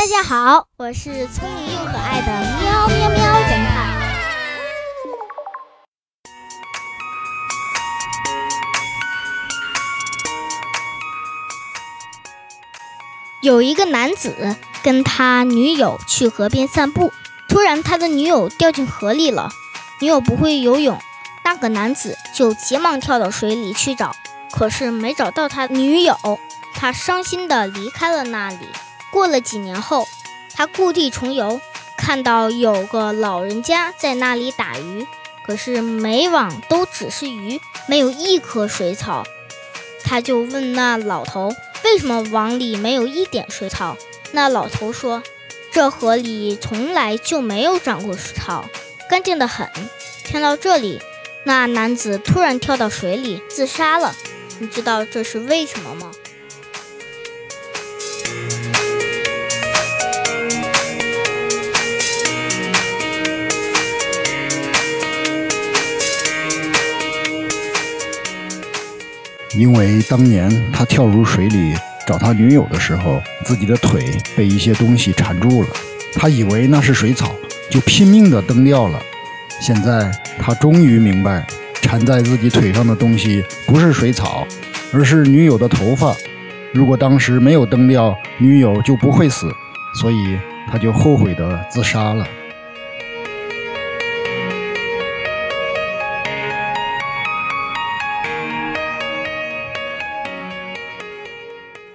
大家好，我是聪明又可爱的喵喵喵侦探。有一个男子跟他女友去河边散步，突然他的女友掉进河里了。女友不会游泳，那个男子就急忙跳到水里去找，可是没找到他女友，他伤心的离开了那里。过了几年后，他故地重游，看到有个老人家在那里打鱼，可是每网都只是鱼，没有一颗水草。他就问那老头。为什么网里没有一点水草？那老头说：“这河里从来就没有长过水草，干净的很。”听到这里，那男子突然跳到水里自杀了。你知道这是为什么吗？因为当年他跳入水里找他女友的时候，自己的腿被一些东西缠住了，他以为那是水草，就拼命地蹬掉了。现在他终于明白，缠在自己腿上的东西不是水草，而是女友的头发。如果当时没有蹬掉，女友就不会死，所以他就后悔地自杀了。